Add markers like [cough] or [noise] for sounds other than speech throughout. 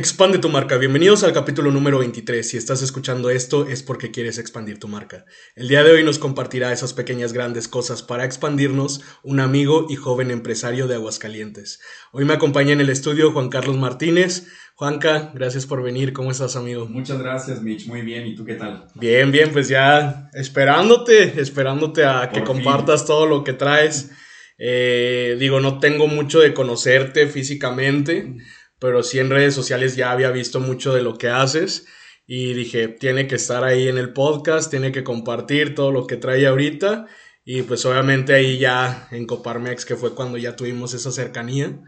Expande tu marca. Bienvenidos al capítulo número 23. Si estás escuchando esto es porque quieres expandir tu marca. El día de hoy nos compartirá esas pequeñas grandes cosas para expandirnos un amigo y joven empresario de Aguascalientes. Hoy me acompaña en el estudio Juan Carlos Martínez. Juanca, gracias por venir. ¿Cómo estás, amigo? Muchas gracias, Mitch. Muy bien. ¿Y tú qué tal? Bien, bien. Pues ya esperándote, esperándote a que compartas todo lo que traes. Eh, digo, no tengo mucho de conocerte físicamente pero sí en redes sociales ya había visto mucho de lo que haces y dije, tiene que estar ahí en el podcast, tiene que compartir todo lo que trae ahorita y pues obviamente ahí ya en Coparmex, que fue cuando ya tuvimos esa cercanía,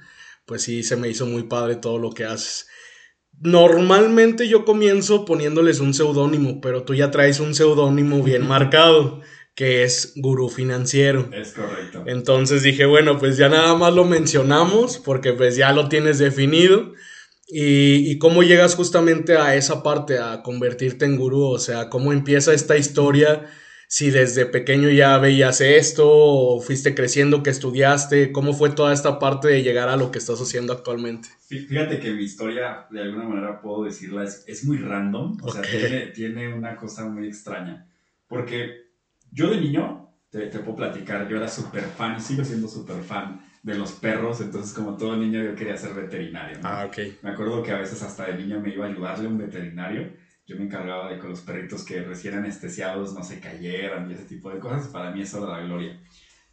pues sí se me hizo muy padre todo lo que haces. Normalmente yo comienzo poniéndoles un seudónimo, pero tú ya traes un seudónimo bien marcado que es gurú financiero. Es correcto. Entonces dije, bueno, pues ya nada más lo mencionamos porque pues ya lo tienes definido. Y, cómo llegas justamente a esa parte, a convertirte en gurú, o sea, cómo empieza esta historia, si desde pequeño ya veías esto, o fuiste creciendo, que estudiaste, cómo fue toda esta parte de llegar a lo que estás haciendo actualmente. Fíjate que mi historia, de alguna manera puedo decirla, es, muy random, o sea, tiene, tiene una cosa muy extraña, porque yo de niño, te, te puedo platicar, yo era súper fan y sigo siendo súper fan de los perros, entonces como todo niño yo quería ser veterinario. Ah, ok. Me acuerdo que a veces hasta de niño me iba a ayudarle a un veterinario. Yo me encargaba de que los perritos que recién anestesiados no se cayeran y ese tipo de cosas. Para mí eso era la gloria.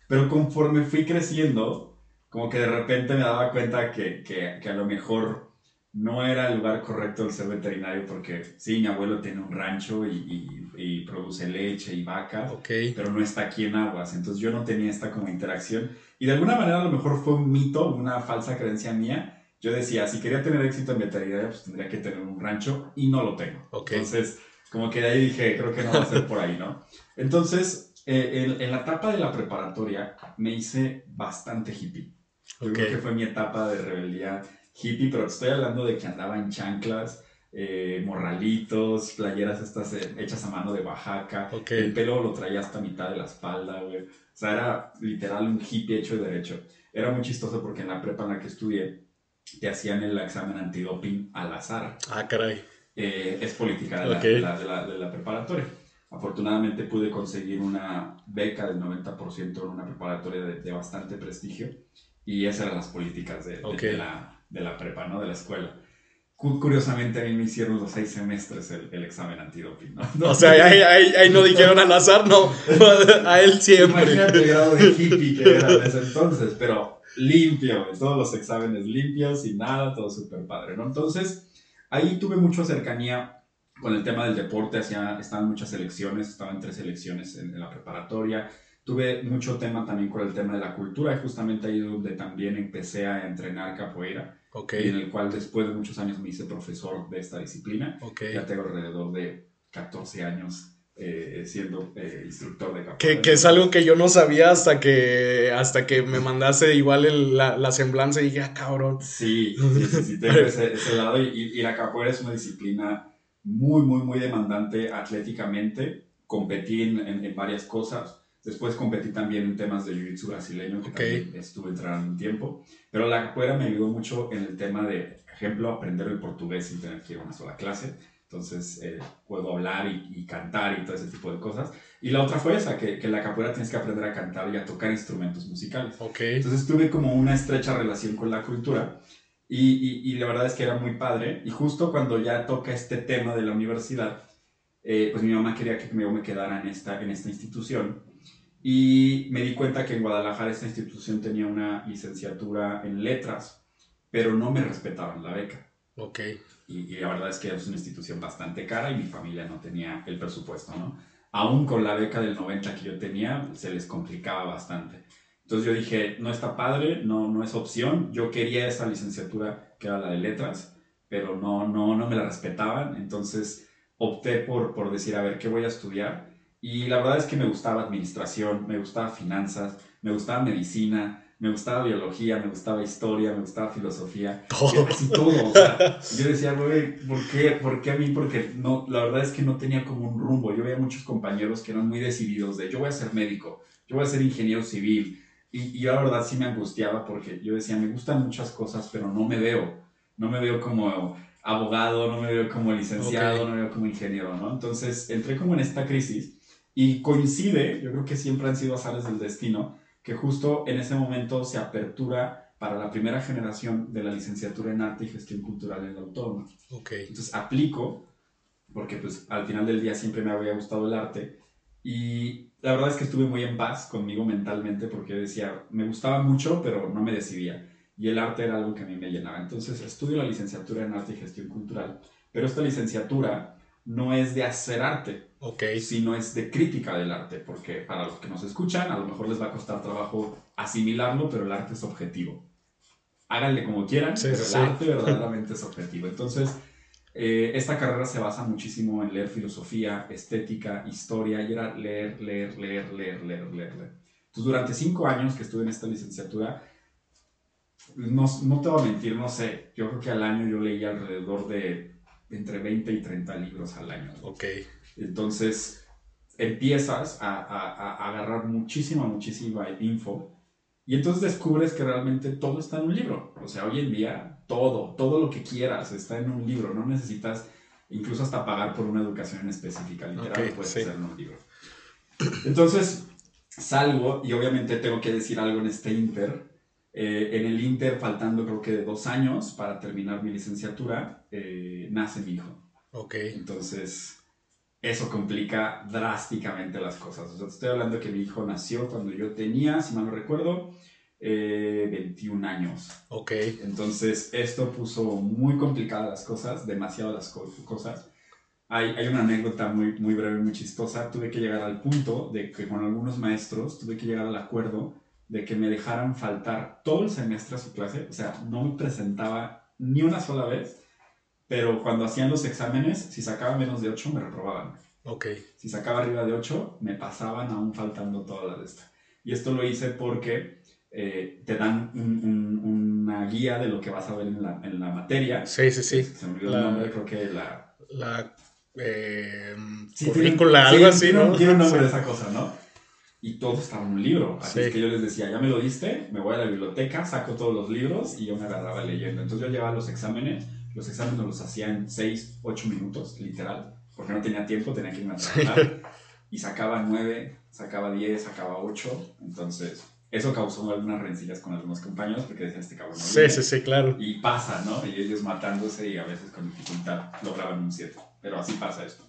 Pero conforme fui creciendo, como que de repente me daba cuenta que, que, que a lo mejor no era el lugar correcto el ser veterinario porque sí, mi abuelo tiene un rancho y, y, produce leche y vacas, pero no está aquí en aguas, entonces yo no tenía esta como interacción y de alguna manera a lo mejor fue un mito, una falsa creencia mía. Yo decía, si quería tener éxito en veterinaria, pues tendría que tener un rancho y no lo tengo. Entonces, como que de ahí dije, creo que no va a ser por ahí, ¿no? Entonces, eh, en, en, la etapa de la preparatoria me hice bastante hippie. Yo creo que fue mi etapa de rebeldía hippie, pero estoy hablando de que andaba en chanclas, eh, morralitos, playeras estas eh, hechas a mano de Oaxaca. El pelo lo traía hasta mitad de la espalda, güey. O sea, era literal un hippie hecho y derecho. Era muy chistoso porque en la prepa en la que estudié te hacían el examen antidoping al azar. Ah, caray. Eh, es política de, la, de, la, preparatoria. Afortunadamente pude conseguir una beca del 90% en una preparatoria de, bastante prestigio y esas eran las políticas de, la, de la prepa, ¿no? De la escuela. Curiosamente a mí me hicieron los seis semestres el, examen antidoping, ¿no? O sea, ahí, no dijeron al azar, no, a él siempre. Imagínate el grado de hippie que era en ese entonces, pero limpio, todos los exámenes limpios y nada, todo súper padre, ¿no? Entonces, ahí tuve mucha cercanía con el tema del deporte, hacía, estaban muchas selecciones, estaban tres selecciones en, en la preparatoria, tuve mucho tema también con el tema de la cultura y justamente ahí donde también empecé a entrenar capoeira y en el cual después de muchos años me hice profesor de esta disciplina. Ya tengo alrededor de 14 años eh, siendo eh, instructor de capoeira. Que, es algo que yo no sabía hasta que, hasta que me mandaste igual la, la, semblanza y dije, ah, cabrón. Sí, sí, sí, [laughs] tengo ese, lado y, y, la capoeira es una disciplina muy, muy, muy demandante atléticamente. Competí en, en varias cosas Después competí también en temas de jiu-jitsu brasileño, que también estuve entrenando un tiempo. Pero la capoeira me ayudó mucho en el tema de, ejemplo, aprender el portugués sin tener que ir a una sola clase. Entonces, eh, puedo hablar y, cantar y todo ese tipo de cosas. Y la otra fue esa, que, que la capoeira tienes que aprender a cantar y a tocar instrumentos musicales. Okay. Entonces, tuve como una estrecha relación con la cultura. Y, y, la verdad es que era muy padre. Y justo cuando ya toca este tema de la universidad, eh, pues mi mamá quería que yo me quedara en esta, en esta institución y me di cuenta que en Guadalajara esta institución tenía una licenciatura en letras, pero no me respetaban la beca. Ok. Y, la verdad es que es una institución bastante cara y mi familia no tenía el presupuesto, ¿no? Aún con la beca del 90 que yo tenía, se les complicaba bastante. Entonces yo dije, no está padre, no, no es opción. Yo quería esa licenciatura que era la de letras, pero no, no, no me la respetaban. Entonces opté por, por decir, a ver, ¿qué voy a estudiar? Y la verdad es que me gustaba administración, me gustaba finanzas, me gustaba medicina, me gustaba biología, me gustaba historia, me gustaba filosofía. Todo. Casi todo. O sea, yo decía, güey, ¿por qué? ¿por qué a mí? Porque no, la verdad es que no tenía como un rumbo. Yo veía muchos compañeros que eran muy decididos de, yo voy a ser médico, yo voy a ser ingeniero civil. Y, y yo la verdad sí me angustiaba porque yo decía, me gustan muchas cosas, pero no me veo. no me veo como abogado, no me veo como licenciado, no me veo como ingeniero, ¿no? Entonces entré como en esta crisis y coincide, yo creo que siempre han sido azares del destino, que justo en ese momento se apertura para la primera generación de la licenciatura en arte y gestión cultural en la autónoma. Okay. Entonces aplico, porque pues al final del día siempre me había gustado el arte y la verdad es que estuve muy en paz conmigo mentalmente porque decía, me gustaba mucho, pero no me decidía. Y el arte era algo que a mí me llenaba. Entonces estudio la licenciatura en arte y gestión cultural, pero esta licenciatura no es de hacer arte, okay. sino es de crítica del arte, porque para los que nos escuchan, a lo mejor les va a costar trabajo asimilarlo, pero el arte es objetivo. Háganle como quieran, pero el arte verdaderamente es objetivo. Entonces, eh, esta carrera se basa muchísimo en leer filosofía, estética, historia, y era leer, leer, leer, leer, leer, leer, leer. Entonces, durante cinco años que estuve en esta licenciatura, no, no te voy a mentir, no sé, yo creo que al año yo leía alrededor de entre 20 y 30 libros al año. Ok. Entonces, empiezas a, a, a, agarrar muchísima, muchísima info y entonces descubres que realmente todo está en un libro. O sea, hoy en día, todo, todo lo que quieras está en un libro. No necesitas incluso hasta pagar por una educación específica. Literal, okay, puedes hacer en un libro. Entonces, salgo y obviamente tengo que decir algo en este Inter eh, en el Inter, faltando creo que dos años para terminar mi licenciatura, eh, nace mi hijo. Ok. Entonces, eso complica drásticamente las cosas. O sea, te estoy hablando que mi hijo nació cuando yo tenía, si mal no recuerdo, 21 eh, años. Ok. Entonces, esto puso muy complicadas las cosas, demasiado las cosas. Hay, hay, una anécdota muy, muy breve, muy chistosa. Tuve que llegar al punto de que con algunos maestros tuve que llegar al acuerdo de que me dejaran faltar todo el semestre a su clase, o sea, no me presentaba ni una sola vez, pero cuando hacían los exámenes, si sacaba menos de 8 me reprobaban. Ok. Si sacaba arriba de 8, me pasaban aún faltando toda la de esta. Y esto lo hice porque eh, te dan una guía de lo que vas a ver en la, en la materia. Sí, sí, sí. Se me olvidó el nombre, creo que la... La... Eh, currícula, algo así, ¿no? Tiene un nombre de esa cosa, ¿no? Y todo estaba en un libro. Así es que yo les decía, ya me lo diste, me voy a la biblioteca, saco todos los libros y yo me agarraba leyendo. Entonces yo llevaba los exámenes, los exámenes los hacía en 6, 8 minutos, literal, porque no tenía tiempo, tenía que irme a trabajar. y sacaba 9, sacaba 10, sacaba 8. Entonces eso causó algunas rencillas con algunos compañeros porque decían, este cabrón no Sí, sí, sí, claro. Y pasa, ¿no? Y ellos matándose y a veces con dificultad lograban un 7. Pero así pasa esto.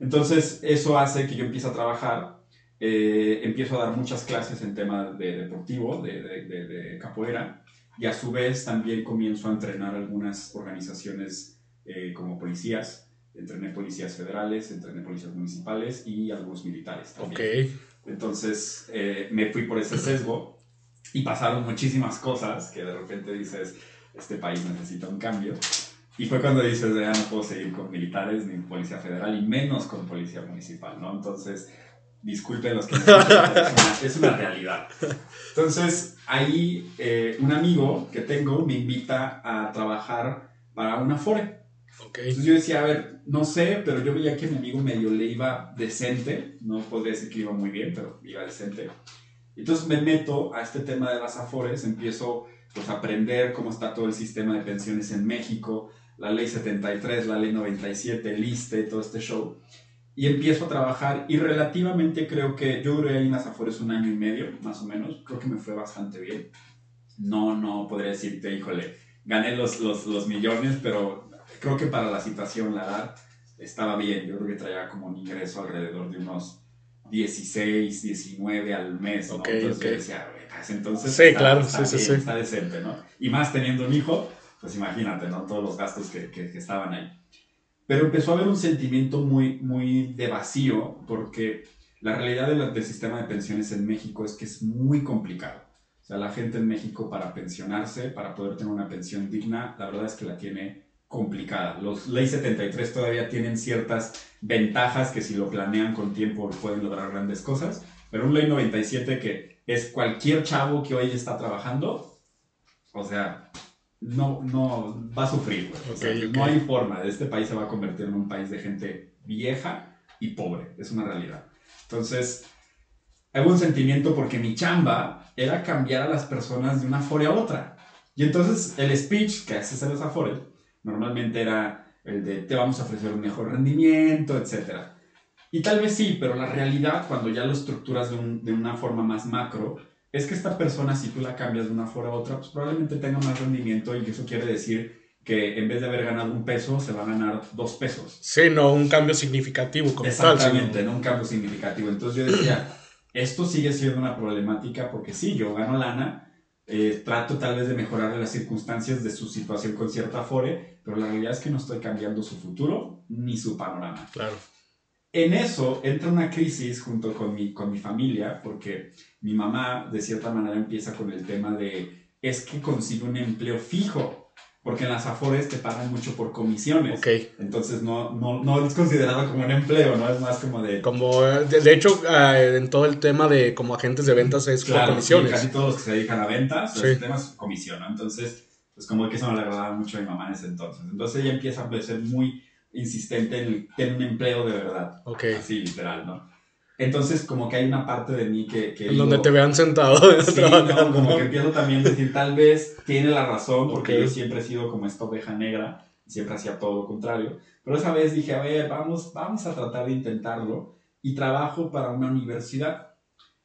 Entonces eso hace que yo empiece a trabajar eh, empiezo a dar muchas clases en tema de deportivo, de, de, de, capoeira, y a su vez también comienzo a entrenar algunas organizaciones eh, como policías. Entrené policías federales, entrené policías municipales y algunos militares también. Entonces eh, me fui por ese sesgo y pasaron muchísimas cosas que de repente dices, este país necesita un cambio. Y fue cuando dices, ya no puedo seguir con militares ni policía federal y menos con policía municipal, ¿no? Entonces disculpen los que no es, una, realidad. Entonces, ahí eh, un amigo que tengo me invita a trabajar para una fore. Entonces yo decía, a ver, no sé, pero yo veía que mi amigo medio le iba decente, no podría decir que iba muy bien, pero iba decente. Entonces me meto a este tema de las afores, empiezo pues, a aprender cómo está todo el sistema de pensiones en México, la ley 73, la ley 97, el ISTE, todo este show y empiezo a trabajar y relativamente creo que yo duré ahí en las Afores un año y medio, más o menos, creo que me fue bastante bien. No, no podría decirte, híjole, gané los, los, los millones, pero creo que para la situación, la edad, estaba bien. Yo creo que traía como un ingreso alrededor de unos 16, 19 al mes, ¿no? entonces yo decía, entonces sí, claro, sí, sí, sí. está decente, ¿no? Y más teniendo un hijo, pues imagínate, ¿no? Todos los gastos que, que, que estaban ahí. Pero empezó a haber un sentimiento muy, muy de vacío porque la realidad del sistema de pensiones en México es que es muy complicado. O sea, la gente en México para pensionarse, para poder tener una pensión digna, la verdad es que la tiene complicada. Los Ley 73 todavía tienen ciertas ventajas que si lo planean con tiempo pueden lograr grandes cosas, pero un Ley 97 que es cualquier chavo que hoy está trabajando, o sea, no, no va a sufrir, No hay forma. Este país se va a convertir en un país de gente vieja y pobre. Es una realidad. Entonces, hay un sentimiento porque mi chamba era cambiar a las personas de una foria a otra. Y entonces el speech que haces en los Afores normalmente era el de te vamos a ofrecer un mejor rendimiento, etc. Y tal vez sí, pero la realidad cuando ya lo estructuras de, de una forma más macro es que esta persona si tú la cambias de una forma a otra, pues probablemente tenga más rendimiento y eso quiere decir que en vez de haber ganado un peso, se va a ganar dos pesos. Sí, no un cambio significativo como Exactamente, no un cambio significativo. Entonces yo decía, esto sigue siendo una problemática porque sí, yo gano lana, eh, trato tal vez de mejorar las circunstancias de su situación con cierta Afore, pero la realidad es que no estoy cambiando su futuro ni su panorama. Claro. En eso entra una crisis junto con mi, con mi familia, porque mi mamá de cierta manera empieza con el tema de, es que consigo un empleo fijo porque en las Afores te pagan mucho por comisiones. Ok. Entonces no, no, no es considerado como un empleo, ¿no? Es más como de... Como, de, hecho, ah, en todo el tema de como agentes de ventas es claro, por comisiones. casi todos los que se dedican a ventas, sí. el tema es comisión, ¿no? Entonces, pues como que eso no le agradaba mucho a mi mamá en ese entonces. Entonces ella empieza a ser muy insistente en un empleo de verdad. Ok. Así, literal, ¿no? Entonces, como que hay una parte de mí que... que en donde te vean sentado. [laughs] Sí, no, como que empiezo también a decir, tal vez tiene la razón, porque okay. yo siempre he sido como esta oveja negra, siempre hacía todo lo contrario. Pero esa vez dije, a ver, vamos, vamos a tratar de intentarlo. Y trabajo para una universidad.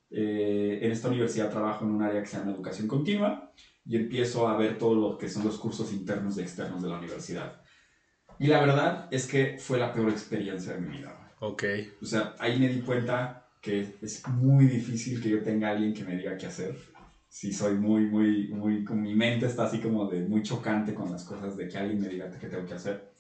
Eh, en esta universidad trabajo en un área que se llama educación continua y empiezo a ver todo lo que son los cursos internos y externos de la universidad. Y la verdad es que fue la peor experiencia de mi vida. Ok. O sea, ahí me di cuenta que es muy difícil que yo tenga alguien que me diga qué hacer. Si soy muy, muy, muy, con mi mente está así como de muy chocante con las cosas de que alguien me diga qué tengo que hacer.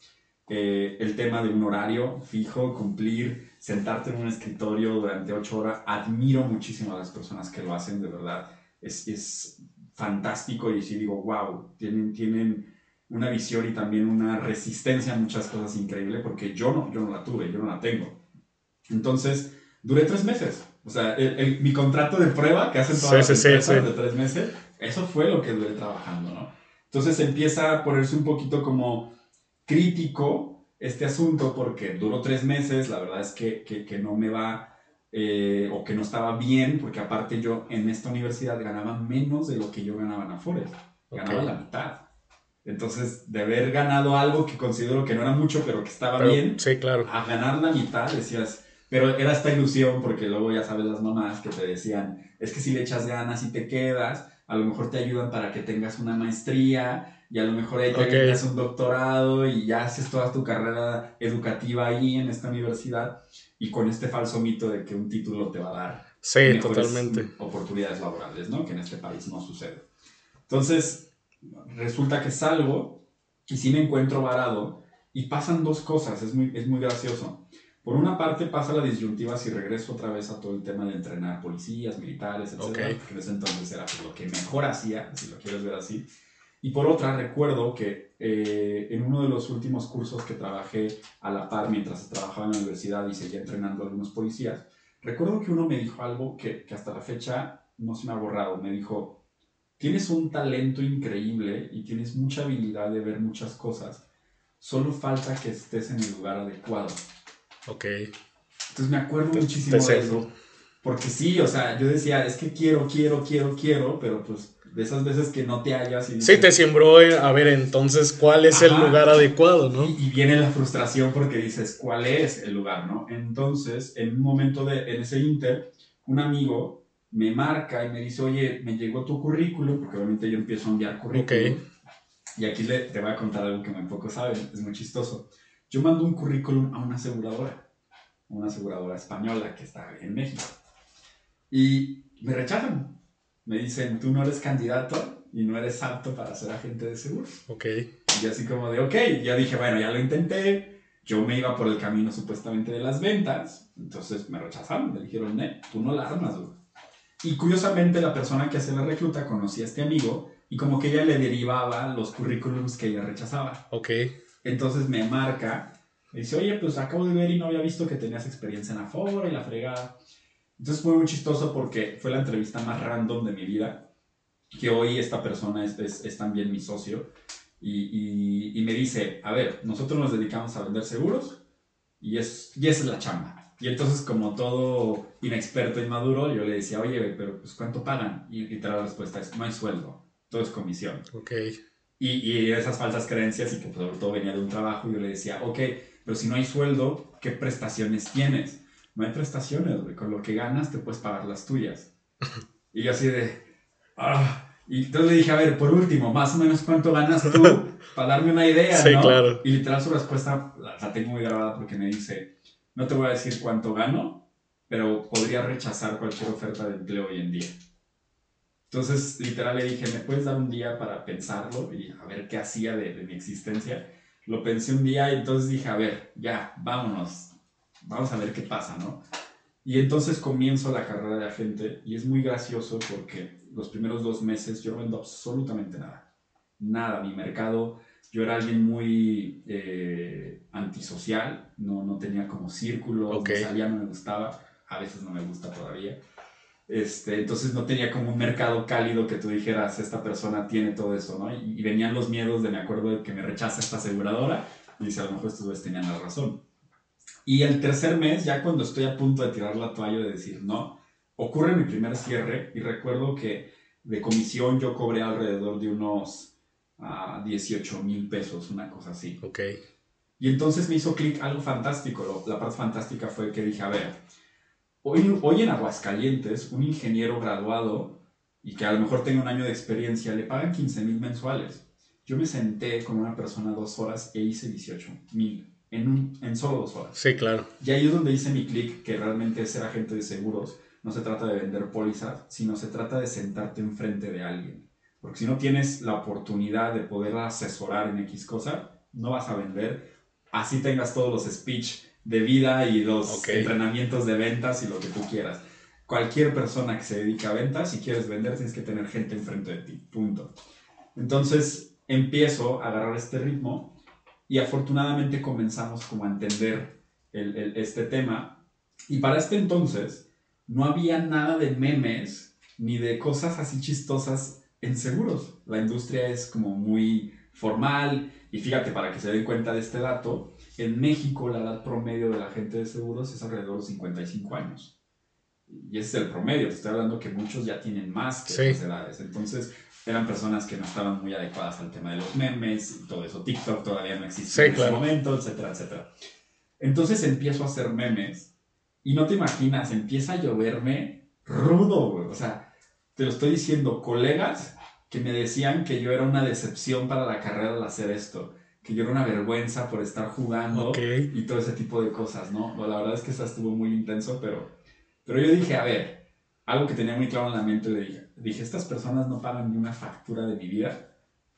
Eh, el tema de un horario fijo, cumplir, sentarte en un escritorio durante ocho horas, admiro muchísimo a las personas que lo hacen, de verdad. Es, es fantástico y sí digo, wow, tienen, tienen una visión y también una resistencia a muchas cosas increíble porque yo no, yo no la tuve, yo no la tengo. Entonces, duré tres meses. O sea, el, el, mi contrato de prueba que hacen todas sí, las sí, empresas sí, de tres meses, eso fue lo que duré trabajando, ¿no? Entonces empieza a ponerse un poquito como crítico este asunto porque duró tres meses, la verdad es que, que, que no me va eh, o que no estaba bien, porque aparte yo en esta universidad ganaba menos de lo que yo ganaba en Afores, ganaba la mitad. Entonces, de haber ganado algo que considero que no era mucho, pero que estaba Pero- bien, Sí, claro. a ganar la mitad decías, pero era esta ilusión porque luego ya sabes las mamás que te decían, es que si le echas ganas y te quedas, a lo mejor te ayudan para que tengas una maestría y a lo mejor ahí te Ok. tengas un doctorado y ya haces toda tu carrera educativa ahí en esta universidad y con este falso mito de que un título te va a dar Sí, totalmente. oportunidades laborales, ¿no? Que en este país no sucede. Entonces, resulta que salgo y sí me encuentro varado y pasan dos cosas, es muy, es muy gracioso. Por una parte pasa la disyuntiva si regreso otra vez a todo el tema de entrenar policías, militares, etc. Ok. Porque en ese entonces era pues, lo que mejor hacía, si lo quieres ver así. Y por otra, recuerdo que eh, en uno de los últimos cursos que trabajé a la par mientras trabajaba en la universidad y seguía entrenando a algunos policías, recuerdo que uno me dijo algo que, que hasta la fecha no se me ha borrado. Me dijo, tienes un talento increíble y tienes mucha habilidad de ver muchas cosas, solo falta que estés en el lugar adecuado. Ok. Entonces me acuerdo muchísimo te de eso. Porque sí, o sea, yo decía, es que quiero, quiero, quiero, quiero, pero pues de esas veces que no te hallas y Sí, dices- te sembró, en- a ver, entonces, ¿cuál es el Ajá. lugar adecuado, no? Y, y viene la frustración porque dices, ¿cuál es el lugar, no? Entonces, en un momento de, en ese inter, un amigo me marca y me dice, oye, me llegó tu currículum, porque obviamente yo empiezo a enviar currículum. Ok. Y aquí le, te voy a contar algo que muy pocos saben, es muy chistoso. Yo mando un currículum a una aseguradora, una aseguradora española que está en México. Y me rechazan. Me dicen, tú no eres candidato y no eres apto para ser agente de seguros. Ok. Y así como de, ok, ya dije, bueno, ya lo intenté, yo me iba por el camino supuestamente de las ventas, entonces me rechazaron, me dijeron, tú no la armas, güey". Y curiosamente la persona que hace la recluta conocía a este amigo y como que ella le derivaba los currículums que ella rechazaba. Ok. Entonces me marca, me dice, oye, pues acabo de ver y no había visto que tenías experiencia en Afora y la fregada. Entonces fue muy chistoso porque fue la entrevista más random de mi vida, que hoy esta persona es, es, es también mi socio, y, y, y me dice, a ver, nosotros nos dedicamos a vender seguros y, es, y esa es la chamba. Y entonces como todo inexperto y maduro, yo le decía, oye, pero pues ¿cuánto pagan? Y, y la respuesta es, no hay sueldo. todo es comisión. Ok. Y, y esas falsas creencias y que pues, sobre todo venía de un trabajo, yo le decía, ok, pero si no hay sueldo, ¿qué prestaciones tienes? No hay prestaciones, güey, con lo que ganas te puedes pagar las tuyas. [laughs] Y yo así de, ah, y entonces le dije, a ver, por último, más o menos cuánto ganas tú para darme una idea, [laughs] Sí, ¿no? claro. Y literal su respuesta la, la tengo muy grabada porque me dice, no te voy a decir cuánto gano, pero podría rechazar cualquier oferta de empleo hoy en día. Entonces, literal le dije, ¿me puedes dar un día para pensarlo y a ver qué hacía de, mi existencia? Lo pensé un día y entonces dije, a ver, ya, vámonos, vamos a ver qué pasa, ¿no? Y entonces comienzo la carrera de agente y es muy gracioso porque los primeros dos meses yo no vendo absolutamente nada. Nada, mi mercado, yo era alguien muy eh, antisocial, no, no tenía como círculos, Ok. no salía, no me gustaba, a veces no me gusta todavía. Este, entonces no tenía como un mercado cálido que tú dijeras, esta persona tiene todo eso, ¿no? Y, y venían los miedos de, me acuerdo, de que me rechaza esta aseguradora, y dice, a lo mejor estos güeyes tenían la razón. Y el tercer mes, ya cuando estoy a punto de tirar la toalla de decir no, ocurre mi primer cierre y recuerdo que de comisión yo cobré alrededor de unos ah, 18 mil pesos, una cosa así. Ok. Y entonces me hizo clic algo fantástico. Lo- La parte fantástica fue que dije, a ver, hoy, hoy en Aguascalientes, un ingeniero graduado y que a lo mejor tenga un año de experiencia, le pagan 15 mil mensuales. Yo me senté con una persona dos horas e hice 18 mil en, un- en solo dos horas. Sí, claro. Y ahí es donde hice mi clic, que realmente es ser agente de seguros. No se trata de vender pólizas, sino se trata de sentarte enfrente de alguien. Porque si no tienes la oportunidad de poder asesorar en X cosa, no vas a vender. Así tengas todos los speech de vida y los Ok. entrenamientos de ventas y lo que tú quieras. Cualquier persona que se dedica a ventas, si quieres vender, tienes que tener gente enfrente de ti. Punto. Entonces empiezo a agarrar este ritmo y afortunadamente comenzamos como a entender el- el- este tema. Y para este entonces no había nada de memes ni de cosas así chistosas en seguros. La industria es como muy formal y fíjate, para que se den cuenta de este dato, en México la edad promedio de la gente de seguros es alrededor de 55 años. Y ese es el promedio, te estoy hablando que muchos ya tienen más que Sí. esas edades. Entonces eran personas que no estaban muy adecuadas al tema de los memes y todo eso. TikTok todavía no existe Sí, en claro. ese momento, etcétera, etcétera. Entonces empiezo a hacer memes y no te imaginas, empieza a lloverme rudo, güey. O sea, te lo estoy diciendo, colegas que me decían que yo era una decepción para la carrera al hacer esto, que yo era una vergüenza por estar jugando y todo ese tipo de cosas, ¿no? La verdad es que esa estuvo muy intenso, pero, pero yo dije, a ver, algo que tenía muy claro en la mente, le dije, dije, estas personas no pagan ni una factura de mi vida,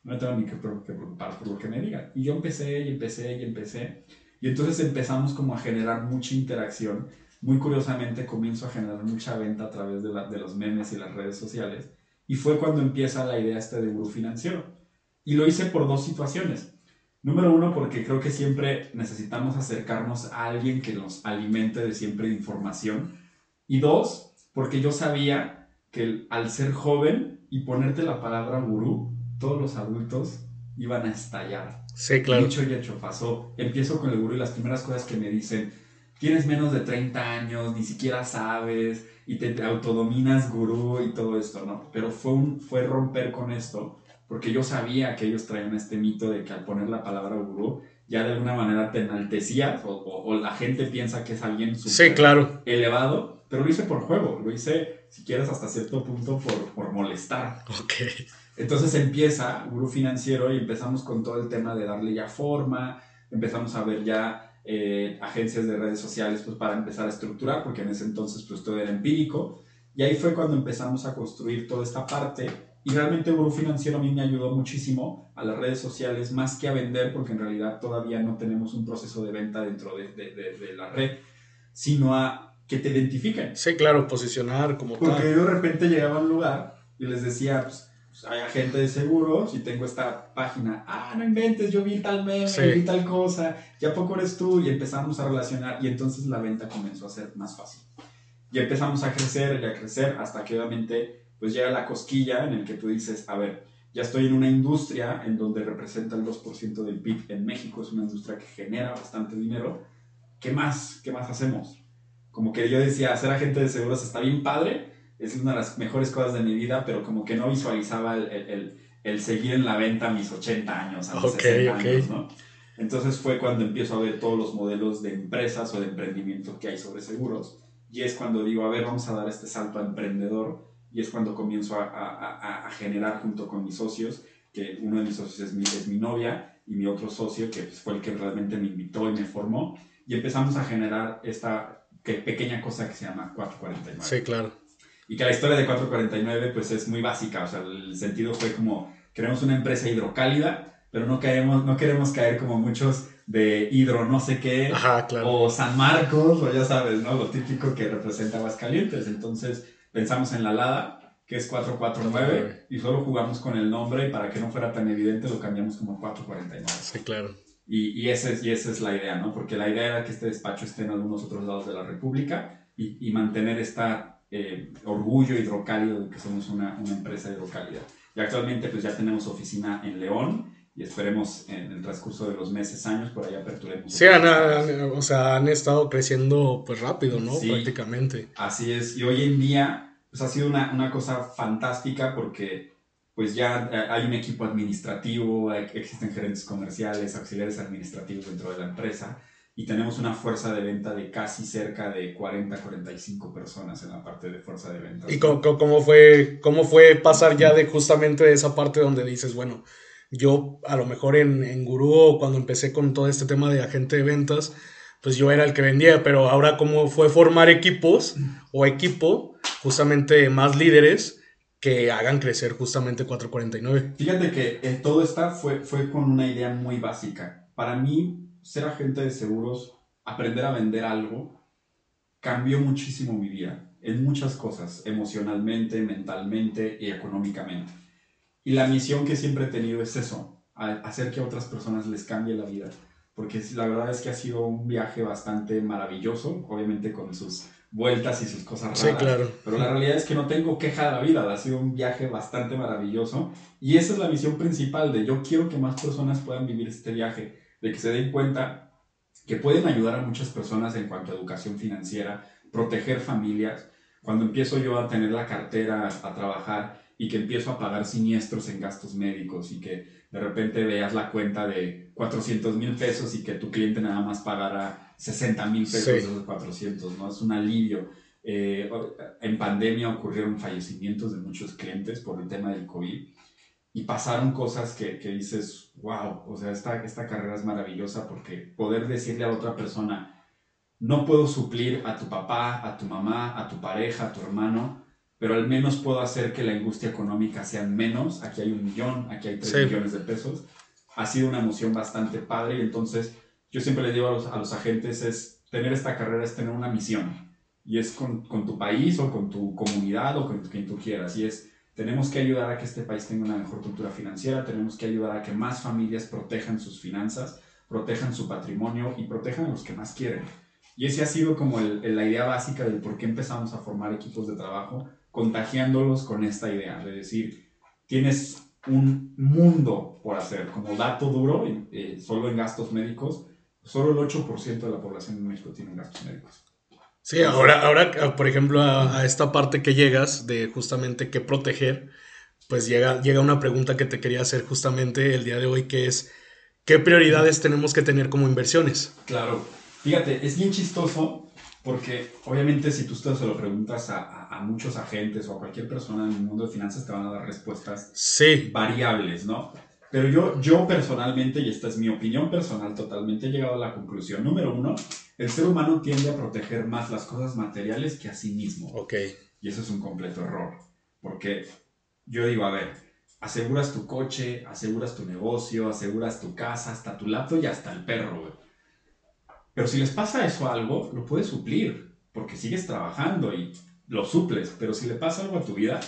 no me tengo ni que preocupar por lo que me digan. Y yo empecé y empecé y empecé, y entonces empezamos como a generar mucha interacción. Muy curiosamente comienzo a generar mucha venta a través de, la- de los memes y las redes sociales, y fue cuando empieza la idea este de gurú financiero. Y lo hice por dos situaciones. Número uno, porque creo que siempre necesitamos acercarnos a alguien que nos alimente de siempre información. Y dos, porque yo sabía que al ser joven y ponerte la palabra gurú, todos los adultos iban a estallar. Sí, claro. Dicho y hecho, pasó. Empiezo con el gurú y las primeras cosas que me dicen, tienes menos de 30 años, ni siquiera sabes, y te autodominas gurú y todo esto, ¿no? Pero fue, un, fue romper con esto, porque yo sabía que ellos traían este mito de que al poner la palabra gurú, ya de alguna manera te enaltecías, o, o- o la gente piensa que es alguien Sí, claro. elevado, pero lo hice por juego, lo hice, si quieres, hasta cierto punto por, por molestar. Ok. Entonces empieza Gurú Financiero y empezamos con todo el tema de darle ya forma, empezamos a ver ya eh, agencias de redes sociales pues, para empezar a estructurar, porque en ese entonces pues todo era empírico. Y ahí fue cuando empezamos a construir toda esta parte. Y realmente Gurú Financiero a mí me ayudó muchísimo a las redes sociales, más que a vender, porque en realidad todavía no tenemos un proceso de venta dentro de, de- de- de la red, sino a que te identifiquen. Sí, claro, posicionar como Porque tal. yo de repente llegaba a un lugar y les decía, pues, pues, hay agente de seguros y tengo esta página. Ah, no inventes, yo vi tal meme, Sí. vi tal cosa, ¿ya poco eres tú? Y empezamos a relacionar y entonces la venta comenzó a ser más fácil. Y empezamos a crecer y a crecer hasta que obviamente pues llega la cosquilla en el que tú dices, a ver, ya estoy en una industria en donde representa el 2% del PIB en México, es una industria que genera bastante dinero. ¿Qué más? ¿Qué más hacemos? Como que yo decía, ser agente de seguros está bien padre, es una de las mejores cosas de mi vida, pero como que no visualizaba el, el- el- seguir en la venta a mis 80 años, a mis 60 años, ¿no? Entonces fue cuando empiezo a ver todos los modelos de empresas o de emprendimiento que hay sobre seguros. Y es cuando digo, a ver, vamos a dar este salto a emprendedor. Y es cuando comienzo a, a, a generar junto con mis socios, que uno de mis socios es mi, es mi novia y mi otro socio, que pues, fue el que realmente me invitó y me formó. Y empezamos a generar esta pequeña cosa que se llama 449. Sí, claro. Y que la historia de 449 pues es muy básica. O sea, el sentido fue como, queremos una empresa hidrocálida pero no, queremos, no queremos caer como muchos de hidro no sé qué, o San Marcos, o ya sabes, ¿no? Lo típico que representa Aguascalientes. Entonces pensamos en la LADA, que es 449, y solo jugamos con el nombre y para que no fuera tan evidente lo cambiamos como 449. Sí, claro. Y, y, esa es, y esa es la idea, ¿no? Porque la idea era que este despacho esté en algunos otros lados de la República y, y mantener este orgullo hidrocálido de que somos una, una empresa hidrocálida. Y actualmente pues ya tenemos oficina en León, y esperemos en el transcurso de los meses, años, por ahí aperturemos. Sí, han, o sea, han estado creciendo pues rápido, ¿no? Prácticamente. Así es, y hoy en día pues ha sido una, una, cosa fantástica porque pues ya eh, hay un equipo administrativo, existen gerentes comerciales, auxiliares administrativos dentro de la empresa y tenemos una fuerza de venta de casi cerca de 40, 45 personas en la parte de fuerza de venta. ¿Y cómo, cómo, fue, cómo fue pasar ya de justamente esa parte donde dices, bueno, yo a lo mejor en, en Gurú, cuando empecé con todo este tema de agente de ventas, pues yo era el que vendía, pero ahora cómo fue formar equipos o equipo, justamente más líderes que hagan crecer justamente 449. Fíjate que eh, todo esto fue, fue con una idea muy básica. Para mí, ser agente de seguros, aprender a vender algo, cambió muchísimo mi vida en muchas cosas, emocionalmente, mentalmente y económicamente. Y la misión que siempre he tenido es eso, hacer que a otras personas les cambie la vida. Porque la verdad es que ha sido un viaje bastante maravilloso, obviamente con sus vueltas y sus cosas raras. Sí, claro. Pero la realidad es que no tengo queja de la vida, ha sido un viaje bastante maravilloso. Y esa es la misión principal de yo quiero que más personas puedan vivir este viaje, de que se den cuenta que pueden ayudar a muchas personas en cuanto a educación financiera, proteger familias. Cuando empiezo yo a tener la cartera, a trabajar, y que empiezo a pagar siniestros en gastos médicos y que de repente veas la cuenta de 400 mil pesos y que tu cliente nada más pagara 60 mil pesos de esos 400, ¿no? Es un alivio. Eh, en pandemia ocurrieron fallecimientos de muchos clientes por el tema del COVID y pasaron cosas que, que dices, wow, o sea, esta, esta carrera es maravillosa porque poder decirle a otra persona, no puedo suplir a tu papá, a tu mamá, a tu pareja, a tu hermano, pero al menos puedo hacer que la angustia económica sea menos. Aquí hay un millón, aquí hay tres millones de pesos. Ha sido una emoción bastante padre y entonces yo siempre le digo a los, a los agentes es tener esta carrera es tener una misión y es con, con, tu país o con tu comunidad o con quien tú quieras y es tenemos que ayudar a que este país tenga una mejor cultura financiera, tenemos que ayudar a que más familias protejan sus finanzas, protejan su patrimonio y protejan a los que más quieren. Y ese ha sido como el, la idea básica del por qué empezamos a formar equipos de trabajo contagiándolos con esta idea de decir, tienes un mundo por hacer, como dato duro, eh, solo en gastos médicos, solo el 8% de la población en México tiene gastos médicos. Sí, ahora, ahora por ejemplo, a, esta parte que llegas de justamente qué proteger, pues llega, llega una pregunta que te quería hacer justamente el día de hoy, que es, ¿qué prioridades tenemos que tener como inversiones? Claro, fíjate, es bien chistoso porque obviamente si tú se lo preguntas a, a, muchos agentes o a cualquier persona en el mundo de finanzas, te van a dar respuestas sí. variables, ¿no? Pero yo, yo personalmente, y esta es mi opinión personal totalmente, he llegado a la conclusión. Número uno, el ser humano tiende a proteger más las cosas materiales que a sí mismo. Ok. Y eso es un completo error. Porque yo digo, a ver, aseguras tu coche, aseguras tu negocio, aseguras tu casa, hasta tu laptop y hasta el perro, güey. Pero si les pasa eso a algo, lo puedes suplir, porque sigues trabajando y lo suples. Pero si le pasa algo a tu vida,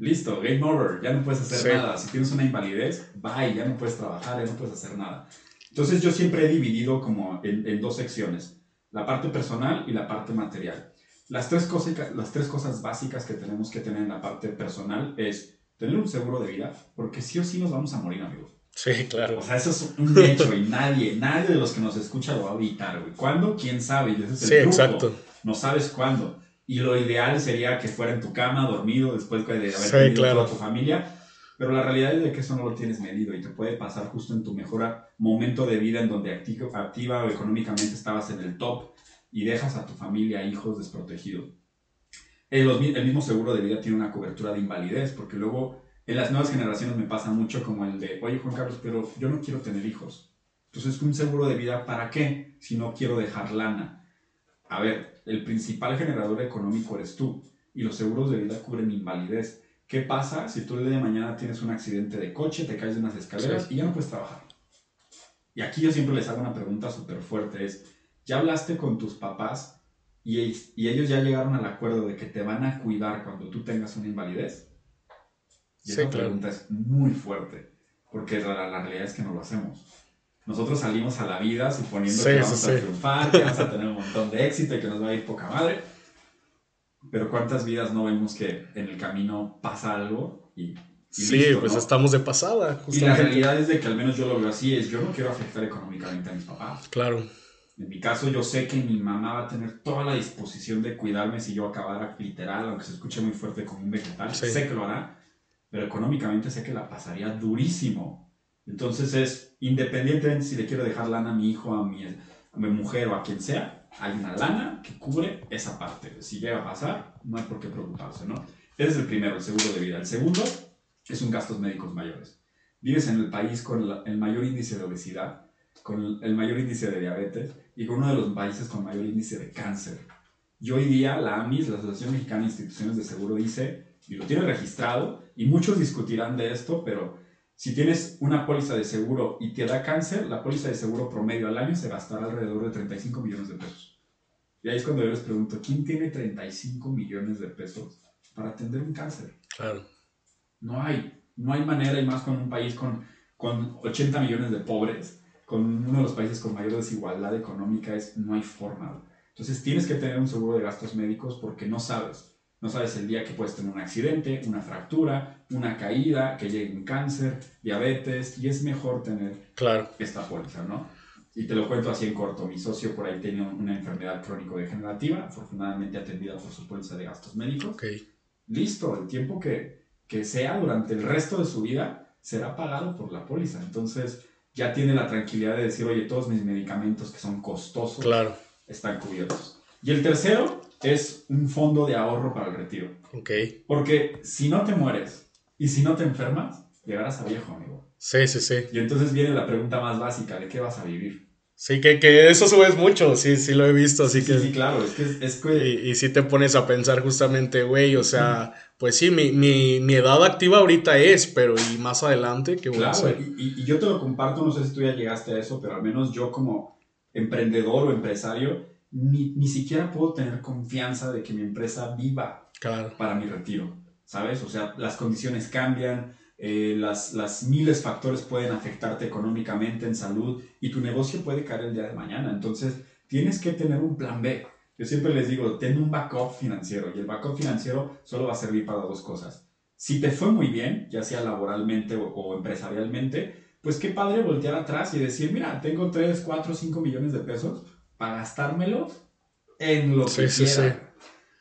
listo, game over, ya no puedes hacer nada. Si tienes una invalidez, bye, ya no puedes trabajar, ya no puedes hacer nada. Entonces yo siempre he dividido como en, dos secciones, la parte personal y la parte material. Las tres, cosas, las tres cosas básicas que tenemos que tener en la parte personal es tener un seguro de vida, porque sí o sí nos vamos a morir, amigos. Sí, claro. O sea, eso es un hecho y nadie, nadie de los que nos escucha lo va a evitar, güey. ¿Cuándo? ¿Quién sabe? Y ese es el sí, exacto. No sabes cuándo. Y lo ideal sería que fuera en tu cama, dormido, después de haber tenido toda tu familia. Pero la realidad es de que eso no lo tienes medido y te puede pasar justo en tu mejor momento de vida en donde activa, activa o económicamente estabas en el top y dejas a tu familia, hijos desprotegidos. El, el mismo seguro de vida tiene una cobertura de invalidez, porque luego en las nuevas generaciones me pasa mucho como el de, oye Juan Carlos, pero yo no quiero tener hijos. Entonces, ¿un seguro de vida para qué? Si no quiero dejar lana. A ver, el principal generador económico eres tú y los seguros de vida cubren invalidez. ¿Qué pasa si tú el día de mañana tienes un accidente de coche, te caes de unas escaleras y ya no puedes trabajar? Y aquí yo siempre les hago una pregunta súper fuerte, es, ¿ya hablaste con tus papás y, y, ellos ya llegaron al acuerdo de que te van a cuidar cuando tú tengas una invalidez? Y esa pregunta es muy fuerte, porque la, la, realidad es que no lo hacemos. Nosotros salimos a la vida suponiendo que vamos a triunfar, que vamos a tener un montón de éxito y que nos va a ir poca madre. Pero ¿cuántas vidas no vemos que en el camino pasa algo y... sí, pues estamos de pasada. Y la realidad es de que al menos yo lo veo así, es yo no quiero afectar económicamente a mis papás. Claro. En mi caso yo sé que mi mamá va a tener toda la disposición de cuidarme si yo acabara literal, aunque se escuche muy fuerte como un vegetal, sé que lo hará, pero económicamente sé que la pasaría durísimo. Entonces es, independientemente si le quiero dejar lana a mi hijo, a mi, mujer o a quien sea, hay una lana que cubre esa parte. Si llega a pasar, no hay por qué preocuparse, ¿no? Ese es el primero, el seguro de vida. El segundo es un gastos médicos mayores. Vives en el país con el mayor índice de obesidad, con el mayor índice de diabetes y con uno de los países con mayor índice de cáncer. Y hoy día la AMIS, la Asociación Mexicana de Instituciones de Seguro, dice, y lo tiene registrado, y muchos discutirán de esto, pero si tienes una póliza de seguro y te da cáncer, la póliza de seguro promedio al año se gastará alrededor de 35 millones de pesos. Y ahí es cuando yo les pregunto, ¿quién tiene 35 millones de pesos para atender un cáncer? Claro. No hay, no hay manera, y más con un país con, con 80 millones de pobres, con uno de los países con mayor desigualdad económica, es, no hay forma. Entonces tienes que tener un seguro de gastos médicos porque no sabes no sabes el día que puedes tener un accidente, una fractura, una caída, que llegue un cáncer, diabetes, y es mejor tener claro. esta póliza, ¿no? Y te lo cuento así en corto. Mi socio por ahí tenía una enfermedad crónico-degenerativa, afortunadamente atendida por su póliza de gastos médicos. Okay. Listo, el tiempo que, que sea durante el resto de su vida será pagado por la póliza. Entonces ya tiene la tranquilidad de decir, oye, todos mis medicamentos que son costosos claro. están cubiertos. Y el tercero es un fondo de ahorro para el retiro. Ok. Porque si no te mueres y si no te enfermas, llegarás a viejo, amigo. Sí, sí, sí. Y entonces viene la pregunta más básica, ¿de qué vas a vivir? Sí, que, que eso subes mucho, sí, sí lo he visto, así que... Sí, claro, es que... Es que... Y, y si te pones a pensar justamente, güey, o sea, pues sí, mi, mi, mi, edad activa ahorita es, pero y más adelante, ¿qué voy claro, a hacer? Y, y, yo te lo comparto, no sé si tú ya llegaste a eso, pero al menos yo como emprendedor o empresario, ni, ni siquiera puedo tener confianza de que mi empresa viva claro. para mi retiro, ¿sabes? O sea, las condiciones cambian, eh, las, las miles factores pueden afectarte económicamente, en salud, y tu negocio puede caer el día de mañana. Entonces, tienes que tener un plan B. Yo siempre les digo, ten un backup financiero, y el backup financiero solo va a servir para dos cosas. Si te fue muy bien, ya sea laboralmente o, o empresarialmente, pues qué padre voltear atrás y decir, mira, tengo 3, 4, 5 millones de pesos, para gastármelos en lo que sí, quiera. sí.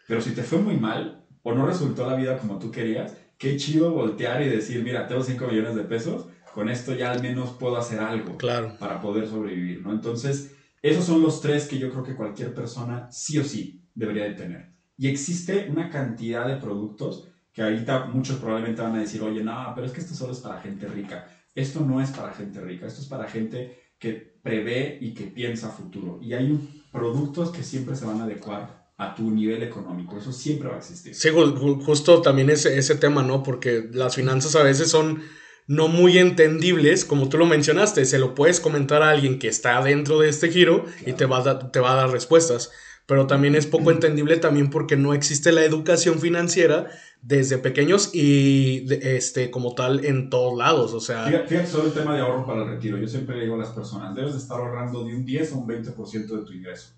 Pero si te fue muy mal o no resultó la vida como tú querías, qué chido voltear y decir, mira, tengo 5 millones de pesos, con esto ya al menos puedo hacer algo Claro. para poder sobrevivir, ¿no? Entonces, esos son los tres que yo creo que cualquier persona sí o sí debería de tener. Y existe una cantidad de productos que ahorita muchos probablemente van a decir, oye, no, pero es que esto solo es para gente rica. Esto no es para gente rica, esto es para gente que prevé y que piensa futuro. Y hay productos que siempre se van a adecuar a tu nivel económico. Eso siempre va a existir. Sí, ju- ju- justo también ese, ese tema, ¿no? Porque las finanzas a veces son no muy entendibles, como tú lo mencionaste, se lo puedes comentar a alguien que está dentro de este giro y te va, a te va a dar respuestas, pero también es poco entendible también porque no existe la educación financiera desde pequeños y de- este como tal en todos lados, o sea, Fíjate, fíjate sobre el tema de ahorro para el retiro. Yo siempre le digo a las personas, debes de estar ahorrando de un 10 a un 20% de tu ingreso.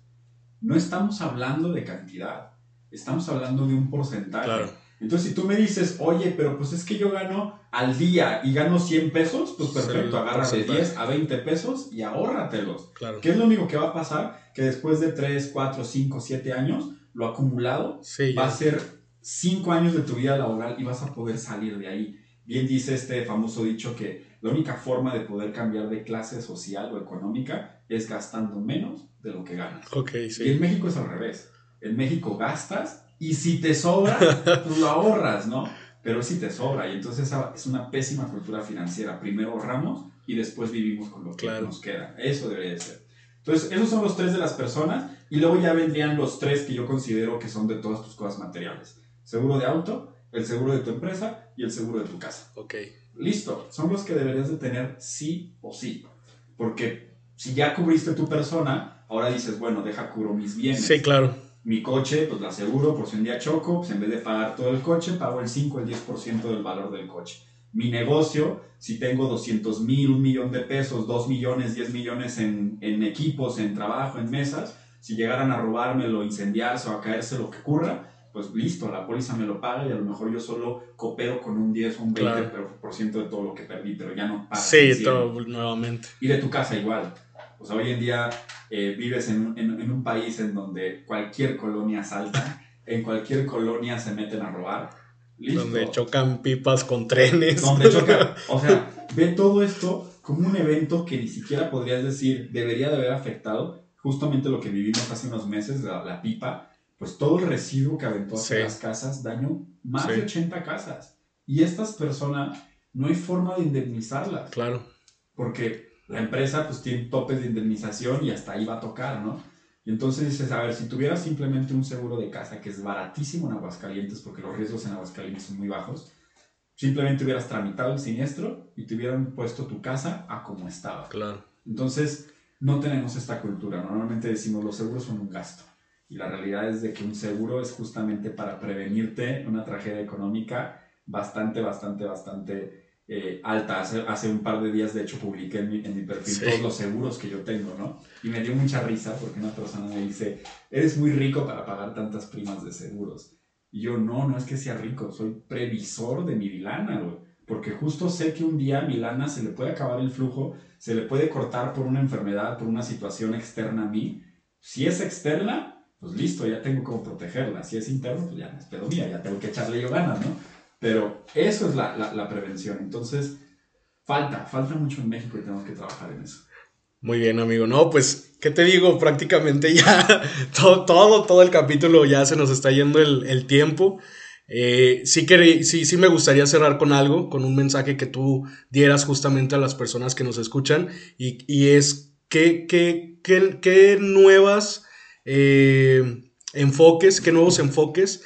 No estamos hablando de cantidad, estamos hablando de un porcentaje. Claro. Entonces, si tú me dices, oye, pero pues es que yo gano al día y gano 100 pesos, pues perfecto, agarra de porcentaje. 10 a 20 pesos y ahórratelos. claro. ¿Qué es lo único que va a pasar? Que después de 3, 4, 5, 7 años, lo acumulado Sí, va a ser 5 años de tu vida laboral y vas a poder salir de ahí. bien dice este famoso dicho que la única forma de poder cambiar de clase social o económica es gastando menos de lo que ganas. Okay, sí. Y en México es al revés. En México gastas y si te sobra, [laughs] pues lo ahorras, ¿no? Pero si te sobra y entonces esa es una pésima cultura financiera. Primero ahorramos y después vivimos con lo que nos queda. Eso debería de ser. Entonces, esos son los tres de las personas y luego ya vendrían los tres que yo considero que son de todas tus cosas materiales. Seguro de auto, el seguro de tu empresa y el seguro de tu casa. Ok. Listo, son los que deberías de tener sí o sí. Porque si ya cubriste tu persona, ahora dices, bueno, deja cubro mis bienes. Sí, claro. Mi coche, pues lo aseguro por si un día choco, pues en vez de pagar todo el coche, pago el 5 o el 10% del valor del coche. Mi negocio, si tengo 200 mil, un millón de pesos, 2 millones, 10 millones en, en equipos, en trabajo, en mesas, si llegaran a robármelo, incendiarse o a caerse lo que ocurra, pues listo, la póliza me lo paga y a lo mejor yo solo coopero con un 10 o un 20% de todo lo que perdí, pero ya no paga. Sí, todo nuevamente. Y de tu casa igual. O sea, hoy en día eh, vives en, en, en, un país en donde cualquier colonia salta, en cualquier colonia se meten a robar. Listo. Donde chocan pipas con trenes. Donde chocan. [laughs] O sea, ve todo esto como un evento que ni siquiera podrías decir debería de haber afectado justamente lo que vivimos hace unos meses, la, la pipa pues todo el residuo que aventó hacia las casas dañó más de 80 casas. Y estas personas no hay forma de indemnizarlas. Claro. Porque la empresa pues tiene topes de indemnización y hasta ahí va a tocar, ¿no? Y entonces dices, a ver, si tuvieras simplemente un seguro de casa que es baratísimo en Aguascalientes, porque los riesgos en Aguascalientes son muy bajos, simplemente hubieras tramitado el siniestro y te hubieran puesto tu casa a como estaba. Claro. Entonces, no tenemos esta cultura. Normalmente decimos los seguros son un gasto. Y la realidad es de que un seguro es justamente para prevenirte una tragedia económica bastante, bastante, bastante eh, alta. Hace, hace, un par de días, de hecho, publiqué en mi, en mi perfil todos los seguros que yo tengo, ¿no? Y me dio mucha risa porque una persona me dice, eres muy rico para pagar tantas primas de seguros. Y yo, no, no es que sea rico, soy previsor de mi lana, güey. Porque justo sé que un día mi lana se le puede acabar el flujo, se le puede cortar por una enfermedad, por una situación externa a mí. Si es externa, pues listo, ya tengo cómo protegerla. Si es interno, pues ya no es pedo mía, ya tengo que echarle yo ganas, ¿no? Pero eso es la, la, prevención. Entonces, falta, falta mucho en México y tenemos que trabajar en eso. Muy bien, amigo. No, pues, ¿qué te digo? Prácticamente ya [laughs] todo, todo, todo el capítulo ya se nos está yendo el, el tiempo. Eh, sí, que, sí, sí me gustaría cerrar con algo, con un mensaje que tú dieras justamente a las personas que nos escuchan y, y es qué, qué, qué, qué nuevas eh, enfoques, qué nuevos enfoques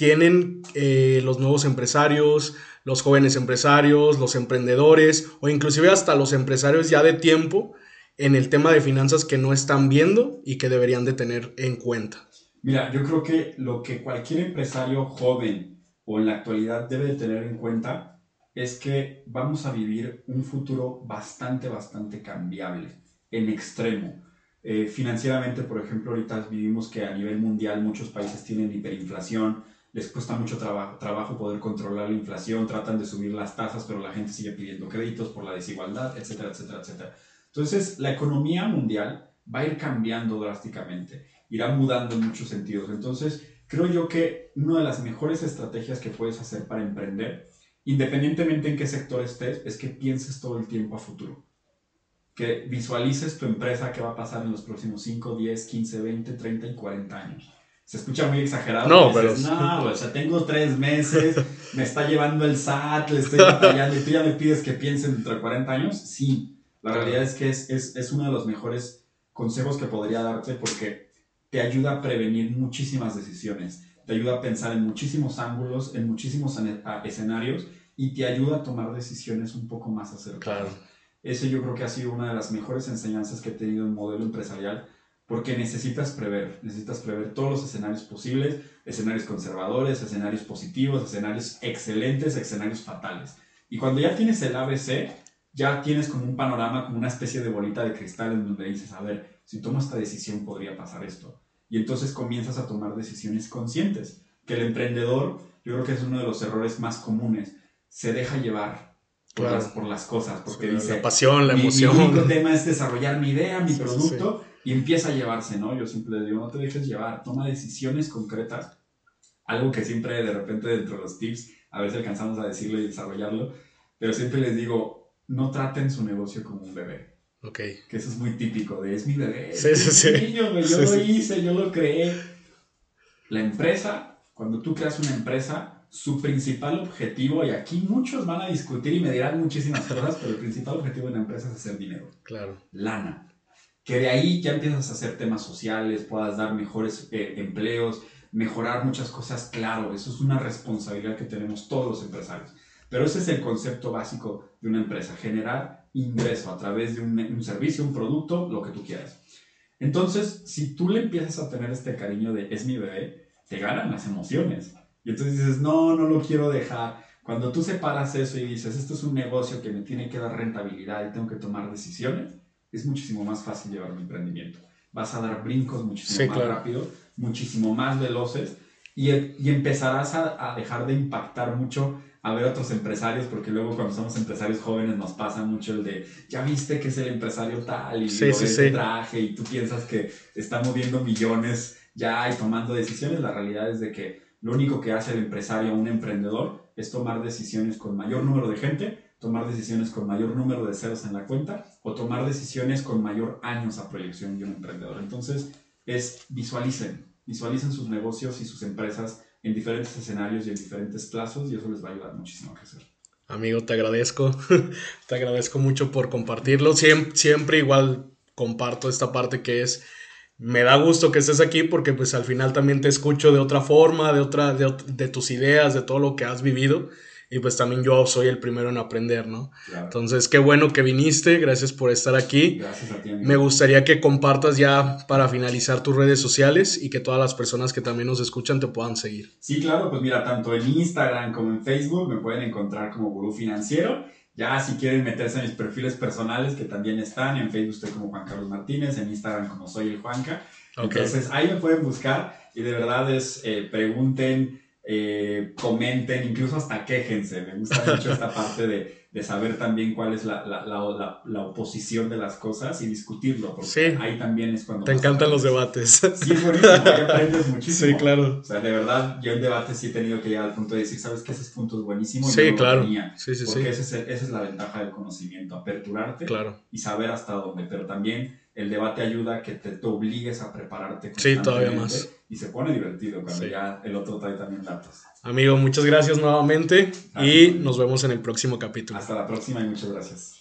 tienen eh, los nuevos empresarios, los jóvenes empresarios, los emprendedores o inclusive hasta los empresarios ya de tiempo en el tema de finanzas que no están viendo y que deberían de tener en cuenta. Mira, yo creo que lo que cualquier empresario joven o en la actualidad debe de tener en cuenta es que vamos a vivir un futuro bastante, bastante cambiable, en extremo. Eh, financieramente, por ejemplo, ahorita vivimos que a nivel mundial muchos países tienen hiperinflación, les cuesta mucho trabajo, trabajo poder controlar la inflación, tratan de subir las tasas, pero la gente sigue pidiendo créditos por la desigualdad, etcétera, etcétera, etcétera. Entonces, la economía mundial va a ir cambiando drásticamente, irá mudando en muchos sentidos. Entonces, creo yo que una de las mejores estrategias que puedes hacer para emprender, independientemente en qué sector estés, es que pienses todo el tiempo a futuro que visualices tu empresa, qué va a pasar en los próximos 5, 10, 15, 20, 30 y 40 años. Se escucha muy exagerado. No, pero... no, o sea, tengo tres meses, me está llevando el SAT, le estoy batallando y tú ya me pides que piense dentro de 40 años. Sí, la realidad es que es, es, es uno de los mejores consejos que podría darte porque te ayuda a prevenir muchísimas decisiones, te ayuda a pensar en muchísimos ángulos, en muchísimos escenarios y te ayuda a tomar decisiones un poco más acertadas. Claro. Ese yo creo que ha sido una de las mejores enseñanzas que he tenido en modelo empresarial, porque necesitas prever, necesitas prever todos los escenarios posibles, escenarios conservadores, escenarios positivos, escenarios excelentes, escenarios fatales. Y cuando ya tienes el ABC, ya tienes como un panorama, como una especie de bolita de cristal en donde dices, a ver, si tomo esta decisión podría pasar esto. Y entonces comienzas a tomar decisiones conscientes, que el emprendedor, yo creo que es uno de los errores más comunes, se deja llevar por, las, por las cosas, porque dice... La pasión, la emoción. Mi único tema es desarrollar mi idea, mi producto, y empieza a llevarse, ¿no? Yo siempre digo, no te dejes llevar, toma decisiones concretas. Algo que siempre de repente dentro de los tips a ver si alcanzamos a decirlo y desarrollarlo, pero siempre les digo, no traten su negocio como un bebé. Ok. Que eso es muy típico de es mi bebé, Sí, es sí, niño, yo lo hice, yo lo creé. La empresa, cuando tú creas una empresa, su principal objetivo, y aquí muchos van a discutir y me dirán muchísimas cosas, pero el principal objetivo de una empresa es hacer dinero Claro. lana. Que de ahí ya empiezas a hacer temas sociales, puedas dar mejores eh, empleos, mejorar muchas cosas, claro, eso es una responsabilidad que tenemos todos los empresarios. Pero ese es el concepto básico de una empresa, generar ingreso a través de un, un servicio, un producto, lo que tú quieras. Entonces, si tú le empiezas a tener este cariño de es mi bebé, te ganan las emociones. Y entonces dices, no, no lo quiero dejar. Cuando tú separas eso y dices, esto es un negocio que me tiene que dar rentabilidad y tengo que tomar decisiones, es muchísimo más fácil llevar mi emprendimiento. Vas a dar brincos muchísimo Sí, más claro. rápido, muchísimo más veloces y, y empezarás a, a dejar de impactar mucho a ver otros empresarios, porque luego cuando somos empresarios jóvenes nos pasa mucho el de, ya viste que es el empresario tal y Sí, lo sí, sí. traje y tú piensas que está moviendo millones ya y tomando decisiones. La realidad es de que lo único que hace el empresario, un emprendedor, es tomar decisiones con mayor número de gente, tomar decisiones con mayor número de ceros en la cuenta o tomar decisiones con mayor años a proyección de un emprendedor. Entonces, es visualicen, visualicen sus negocios y sus empresas en diferentes escenarios y en diferentes plazos y eso les va a ayudar muchísimo a crecer. Amigo, te agradezco. [laughs] te agradezco mucho por compartirlo. Siempre, siempre igual comparto esta parte que es me da gusto que estés aquí porque pues al final también te escucho de otra forma, de otra de, de tus ideas, de todo lo que has vivido y pues también yo soy el primero en aprender, ¿no? Claro. Entonces, qué bueno que viniste, gracias por estar aquí. Gracias a ti, amigo. Me gustaría que compartas ya para finalizar tus redes sociales y que todas las personas que también nos escuchan te puedan seguir. Sí, claro, pues mira, tanto en Instagram como en Facebook me pueden encontrar como Gurú Financiero. Ya si quieren meterse en mis perfiles personales, que también están, en Facebook estoy como Juan Carlos Martínez, en Instagram como soy el Juanca. Entonces ahí me pueden buscar y de verdad es, eh, pregunten, eh, comenten, incluso hasta quéjense. Me gusta mucho esta parte de, de saber también cuál es la, la, la, oposición de las cosas y discutirlo, porque Sí. ahí también es cuando... Te encantan los debates. Sí, es buenísimo, aprendes muchísimo. Sí, claro. O sea, de verdad, yo en debate sí he tenido que llegar al punto de decir, ¿sabes qué? Ese punto es buenísimo. y Sí, yo no lo claro. tenía". Sí, sí, Porque sí. ese es esa es la ventaja del conocimiento, aperturarte Claro. y saber hasta dónde. Pero también el debate ayuda a que te, te obligues a prepararte. Sí, todavía más. Y se pone divertido cuando Sí. ya el otro trae también datos. Amigo, muchas gracias nuevamente y Gracias. nos vemos en el próximo capítulo. Hasta la próxima y muchas gracias.